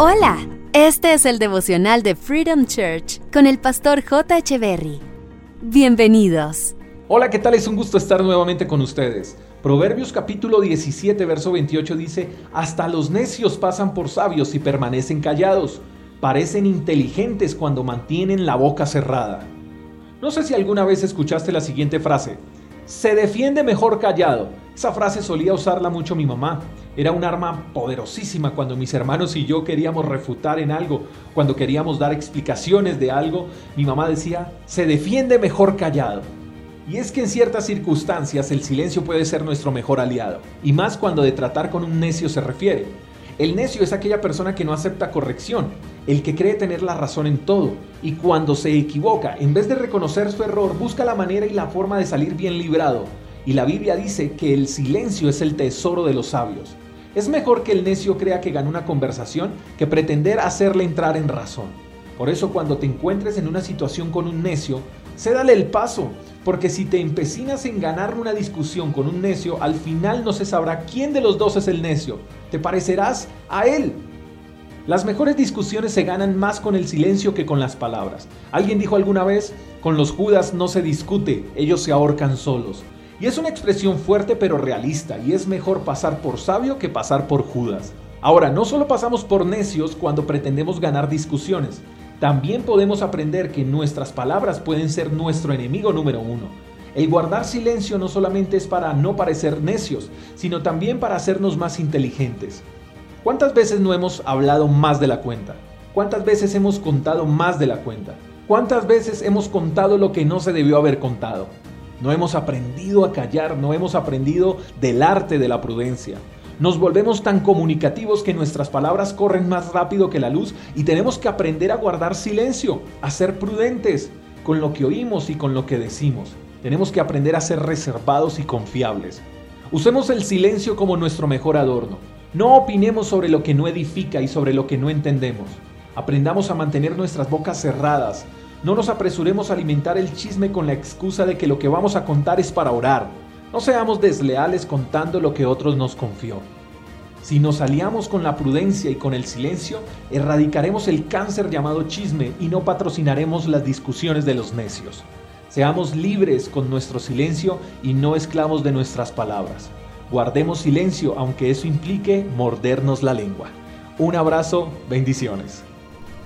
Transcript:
Hola, este es el devocional de Freedom Church con el pastor J. Berry. Bienvenidos. Hola, ¿qué tal? Es un gusto estar nuevamente con ustedes. Proverbios capítulo 17, verso 28 dice, Hasta los necios pasan por sabios y permanecen callados. Parecen inteligentes cuando mantienen la boca cerrada. No sé si alguna vez escuchaste la siguiente frase, se defiende mejor callado. Esa frase solía usarla mucho mi mamá. Era un arma poderosísima cuando mis hermanos y yo queríamos refutar en algo, cuando queríamos dar explicaciones de algo, mi mamá decía, se defiende mejor callado. Y es que en ciertas circunstancias el silencio puede ser nuestro mejor aliado, y más cuando de tratar con un necio se refiere. El necio es aquella persona que no acepta corrección, el que cree tener la razón en todo, y cuando se equivoca, en vez de reconocer su error, busca la manera y la forma de salir bien librado. Y la Biblia dice que el silencio es el tesoro de los sabios. Es mejor que el necio crea que gana una conversación que pretender hacerle entrar en razón. Por eso cuando te encuentres en una situación con un necio, cédale el paso, porque si te empecinas en ganar una discusión con un necio, al final no se sabrá quién de los dos es el necio. Te parecerás a él. Las mejores discusiones se ganan más con el silencio que con las palabras. Alguien dijo alguna vez, con los judas no se discute, ellos se ahorcan solos. Y es una expresión fuerte pero realista, y es mejor pasar por sabio que pasar por judas. Ahora, no solo pasamos por necios cuando pretendemos ganar discusiones, también podemos aprender que nuestras palabras pueden ser nuestro enemigo número uno. El guardar silencio no solamente es para no parecer necios, sino también para hacernos más inteligentes. ¿Cuántas veces no hemos hablado más de la cuenta? ¿Cuántas veces hemos contado más de la cuenta? ¿Cuántas veces hemos contado lo que no se debió haber contado? No hemos aprendido a callar, no hemos aprendido del arte de la prudencia. Nos volvemos tan comunicativos que nuestras palabras corren más rápido que la luz y tenemos que aprender a guardar silencio, a ser prudentes con lo que oímos y con lo que decimos. Tenemos que aprender a ser reservados y confiables. Usemos el silencio como nuestro mejor adorno. No opinemos sobre lo que no edifica y sobre lo que no entendemos. Aprendamos a mantener nuestras bocas cerradas. No nos apresuremos a alimentar el chisme con la excusa de que lo que vamos a contar es para orar. No seamos desleales contando lo que otros nos confió. Si nos aliamos con la prudencia y con el silencio, erradicaremos el cáncer llamado chisme y no patrocinaremos las discusiones de los necios. Seamos libres con nuestro silencio y no esclavos de nuestras palabras. Guardemos silencio aunque eso implique mordernos la lengua. Un abrazo, bendiciones.